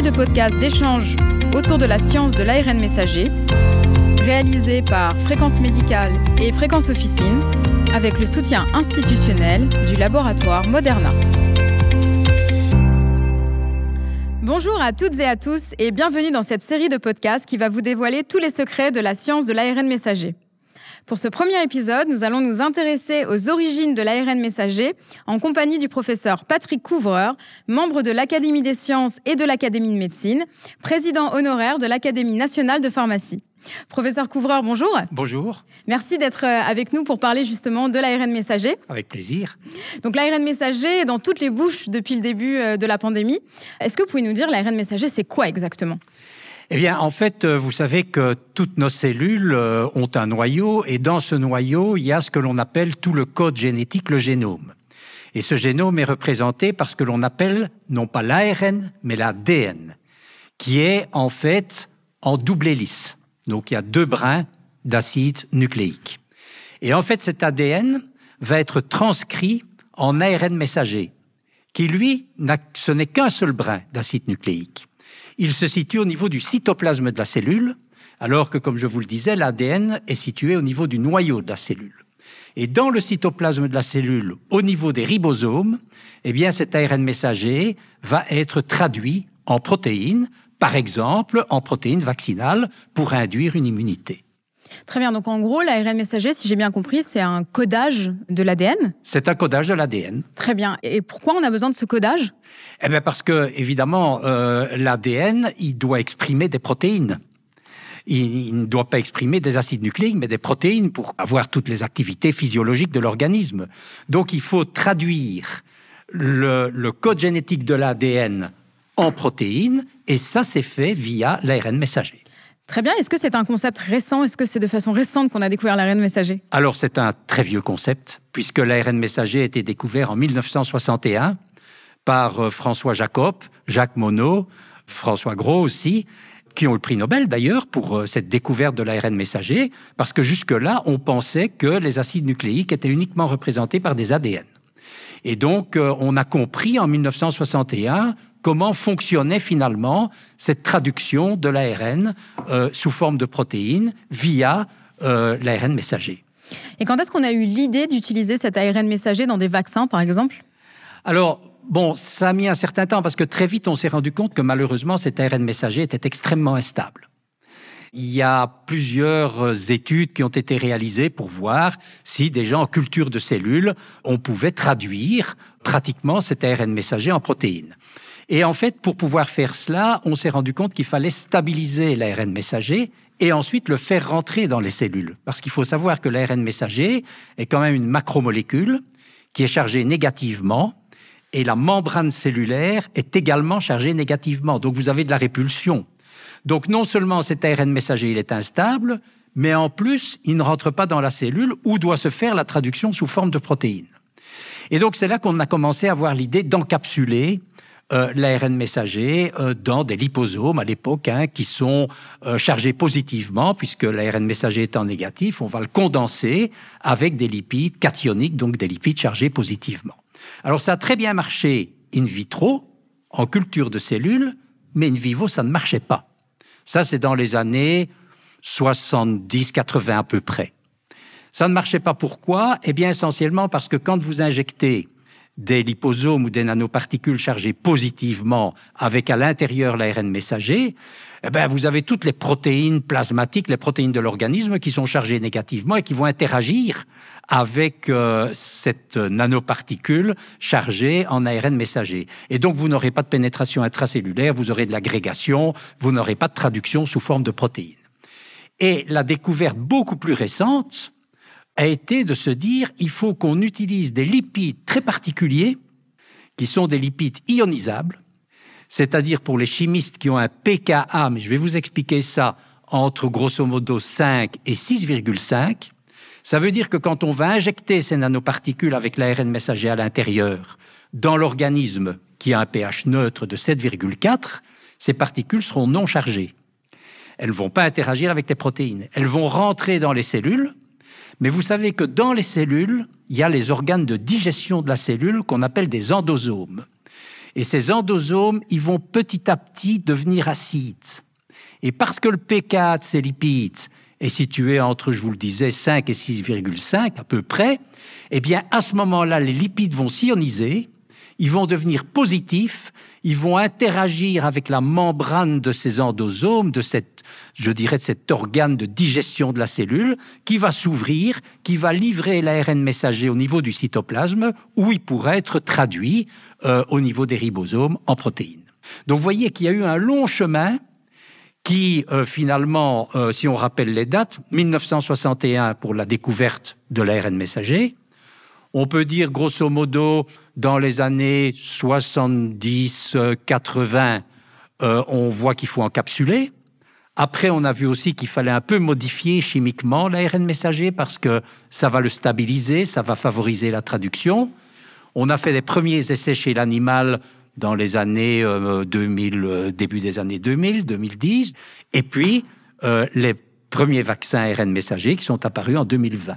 de podcasts d'échanges autour de la science de l'ARN messager, réalisée par Fréquence Médicale et Fréquence Officine, avec le soutien institutionnel du laboratoire Moderna. Bonjour à toutes et à tous et bienvenue dans cette série de podcasts qui va vous dévoiler tous les secrets de la science de l'ARN messager. Pour ce premier épisode, nous allons nous intéresser aux origines de l'ARN messager en compagnie du professeur Patrick Couvreur, membre de l'Académie des sciences et de l'Académie de médecine, président honoraire de l'Académie nationale de pharmacie. Professeur Couvreur, bonjour. Bonjour. Merci d'être euh, avec nous pour parler justement de l'ARN messager. Avec plaisir. Donc l'ARN messager est dans toutes les bouches depuis le début euh, de la pandémie. Est-ce que vous pouvez nous dire l'ARN messager, c'est quoi exactement? Eh bien, en fait, euh, vous savez que toutes nos cellules ont un noyau, et dans ce noyau, il y a ce que l'on appelle tout le code génétique, le génome. Et ce génome est représenté par ce que l'on appelle non pas l'ARN, mais l'ADN, qui est en fait en double hélice. Donc il y a deux brins d'acide nucléique. Et en fait, cet ADN va être transcrit en ARN messager, qui lui, ce n'est qu'un seul brin d'acide nucléique. Il se situe au niveau du cytoplasme de la cellule, alors que, comme je vous le disais, l'ADN est situé au niveau du noyau de la cellule. Et dans le cytoplasme de la cellule, au niveau des ribosomes, eh bien, cet ARN messager va être traduit en protéines par exemple en protéines vaccinales pour induire une immunité. Très bien, donc en gros, l'ARN messager, si j'ai bien compris, c'est un codage de l'ADN C'est un codage de l'ADN. Très bien. Et pourquoi on a besoin de ce codage? Eh bien parce que, évidemment, euh, l'ADN, il doit exprimer des protéines. Il, ne doit pas exprimer des acides nucléiques, mais des protéines pour avoir toutes les activités physiologiques de l'organisme. Donc il faut traduire le code génétique de l'ADN en protéines, et ça s'est fait via l'ARN messager. Très bien. Est-ce que c'est un concept récent? Est-ce que c'est de façon récente qu'on a découvert l'ARN messager? Alors, c'est un très vieux concept, puisque l'ARN messager a été découvert en 1961 par euh, François Jacob, Jacques Monod, François Gros aussi, qui ont le prix Nobel d'ailleurs pour euh, cette découverte de l'ARN messager, parce que jusque-là, on pensait que les acides nucléiques étaient uniquement représentés par des ADN. Et donc, euh, on a compris en 1961 comment fonctionnait finalement cette traduction de l'ARN euh, sous forme de protéines via euh, l'ARN messager. Et quand est-ce qu'on a eu l'idée d'utiliser cet ARN messager dans des vaccins, par exemple? Alors, bon, ça a mis un certain temps parce que très vite, on s'est rendu compte que malheureusement, cet ARN messager était extrêmement instable. Il y a plusieurs études qui ont été réalisées pour voir si déjà en culture de cellules, on pouvait traduire pratiquement cet ARN messager en protéines. Et en fait, pour pouvoir faire cela, on s'est rendu compte qu'il fallait stabiliser l'ARN messager et ensuite le faire rentrer dans les cellules. Parce qu'il faut savoir que l'ARN messager est quand même une macromolécule qui est chargée négativement et la membrane cellulaire est également chargée négativement. Donc vous avez de la répulsion. Donc non seulement cet ARN messager il est instable, mais en plus il ne rentre pas dans la cellule où doit se faire la traduction sous forme de protéines. Et donc c'est là qu'on a commencé à avoir l'idée d'encapsuler euh, l'ARN messager euh, dans des liposomes à l'époque hein, qui sont euh, chargés positivement, puisque l'ARN messager étant négatif, on va le condenser avec des lipides cationiques, donc des lipides chargés positivement. Alors ça a très bien marché in vitro, en culture de cellules, mais in vivo, ça ne marchait pas. Ça, c'est dans les années 70-80 à peu près. Ça ne marchait pas pourquoi? Eh bien essentiellement parce que quand vous injectez des liposomes ou des nanoparticules chargées positivement avec à l'intérieur l'ARN messager, eh ben, vous avez toutes les protéines plasmatiques, les protéines de l'organisme qui sont chargées négativement et qui vont interagir avec euh, cette nanoparticule chargée en ARN messager. Et donc, vous n'aurez pas de pénétration intracellulaire, vous aurez de l'agrégation, vous n'aurez pas de traduction sous forme de protéines. Et la découverte beaucoup plus récente, a été de se dire il faut qu'on utilise des lipides très particuliers, qui sont des lipides ionisables, c'est-à-dire pour les chimistes qui ont un pKa, mais je vais vous expliquer ça, entre grosso modo 5 et 6,5. Ça veut dire que quand on va injecter ces nanoparticules avec l'ARN messager à l'intérieur dans l'organisme qui a un pH neutre de 7,4, ces particules seront non chargées. Elles ne vont pas interagir avec les protéines. Elles vont rentrer dans les cellules mais vous savez que dans les cellules, il y a les organes de digestion de la cellule qu'on appelle des endosomes. Et ces endosomes, ils vont petit à petit devenir acides. Et parce que le P4, ces lipides, est situé entre, je vous le disais, 5 et 6,5 à peu près, eh bien, à ce moment-là, les lipides vont s'ioniser, ils vont devenir positifs, ils vont interagir avec la membrane de ces endosomes, de cette, je dirais, de cet organe de digestion de la cellule, qui va s'ouvrir, qui va livrer l'ARN messager au niveau du cytoplasme, où il pourrait être traduit euh, au niveau des ribosomes en protéines. Donc, vous voyez qu'il y a eu un long chemin qui euh, finalement, euh, si on rappelle les dates, 1961 pour la découverte de l'ARN messager, on peut dire grosso modo dans les années 70-80, euh, on voit qu'il faut encapsuler. Après, on a vu aussi qu'il fallait un peu modifier chimiquement l'ARN messager parce que ça va le stabiliser, ça va favoriser la traduction. On a fait les premiers essais chez l'animal dans les années 2000, euh, euh, début des années 2000, 2010, et puis les premiers vaccins ARN messagers qui sont apparus en 2020.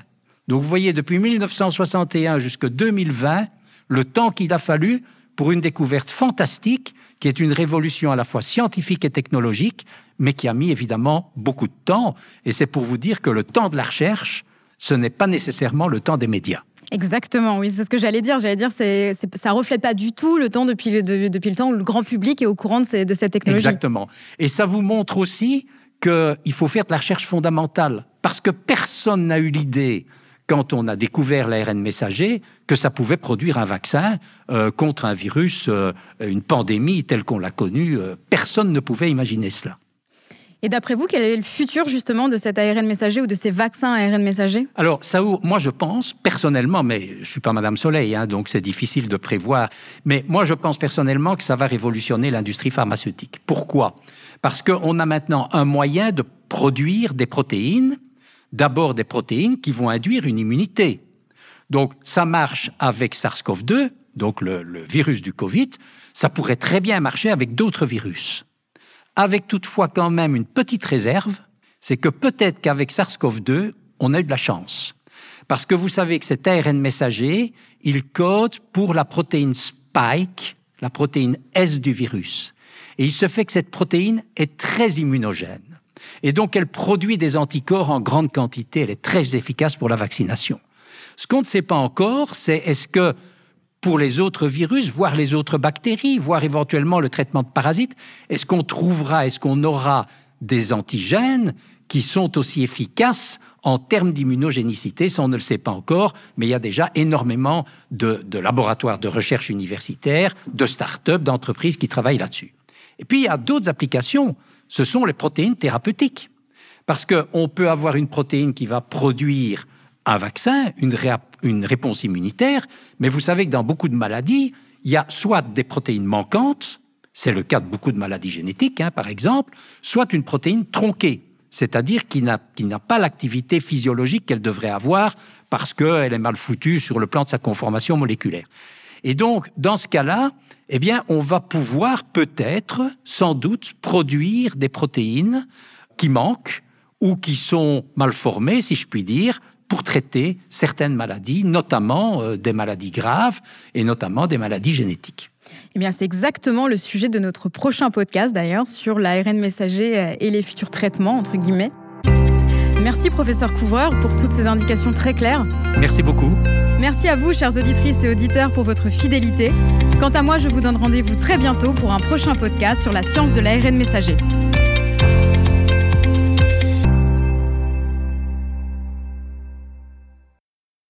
Donc vous voyez, depuis 1961 jusqu'à 2020, le temps qu'il a fallu pour une découverte fantastique, qui est une révolution à la fois scientifique et technologique, mais qui a mis évidemment beaucoup de temps. Et c'est pour vous dire que le temps de la recherche, ce n'est pas nécessairement le temps des médias. Exactement, oui, c'est ce que j'allais dire. J'allais dire, c'est, ça reflète pas du tout le temps depuis le, depuis le temps où le grand public est au courant de, de cette technologie. Exactement. Et ça vous montre aussi qu'il faut faire de la recherche fondamentale, parce que personne n'a eu l'idée quand on a découvert l'ARN messager, que ça pouvait produire un vaccin euh, contre un virus, euh, une pandémie telle qu'on l'a connue. Euh, personne ne pouvait imaginer cela. Et d'après vous, quel est le futur justement de cet ARN messager ou de ces vaccins ARN messager? Alors, ça, moi je pense personnellement, mais je suis pas Madame Soleil, hein, donc c'est difficile de prévoir, mais moi je pense personnellement que ça va révolutionner l'industrie pharmaceutique. Pourquoi? Parce qu'on a maintenant un moyen de produire des protéines, d'abord des protéines qui vont induire une immunité. Donc ça marche avec SARS-CoV-2, donc le, virus du Covid, ça pourrait très bien marcher avec d'autres virus avec toutefois quand même une petite réserve, c'est que peut-être qu'avec SARS-CoV-2, on a eu de la chance. Parce que vous savez que cet ARN messager, il code pour la protéine spike, la protéine S du virus. Et il se fait que cette protéine est très immunogène. Et donc, elle produit des anticorps en grande quantité. Elle est très efficace pour la vaccination. Ce qu'on ne sait pas encore, c'est est-ce que pour les autres virus, voire les autres bactéries, voire éventuellement le traitement de parasites Est-ce qu'on trouvera, est-ce qu'on aura des antigènes qui sont aussi efficaces en termes d'immunogénicité, ça on ne le sait pas encore, mais il y a déjà énormément de, laboratoires de recherche universitaires, de start-up, d'entreprises qui travaillent là-dessus. Et puis il y a d'autres applications, ce sont les protéines thérapeutiques. Parce qu'on peut avoir une protéine qui va produire un vaccin, une, réponse immunitaire, mais vous savez que dans beaucoup de maladies, il y a soit des protéines manquantes, c'est le cas de beaucoup de maladies génétiques, hein, par exemple, soit une protéine tronquée, c'est-à-dire qui n'a pas l'activité physiologique qu'elle devrait avoir parce qu'elle est mal foutue sur le plan de sa conformation moléculaire. Et donc, dans ce cas-là, eh bien, on va pouvoir peut-être, sans doute, produire des protéines qui manquent ou qui sont mal formées, si je puis dire, pour traiter certaines maladies, notamment euh, des maladies graves et notamment des maladies génétiques. Eh bien, c'est exactement le sujet de notre prochain podcast d'ailleurs sur l'ARN messager euh, et les futurs traitements, entre guillemets. Merci professeur Couvreur pour toutes ces indications très claires. Merci beaucoup. Merci à vous, chères auditrices et auditeurs, pour votre fidélité. Quant à moi, je vous donne rendez-vous très bientôt pour un prochain podcast sur la science de l'ARN messager.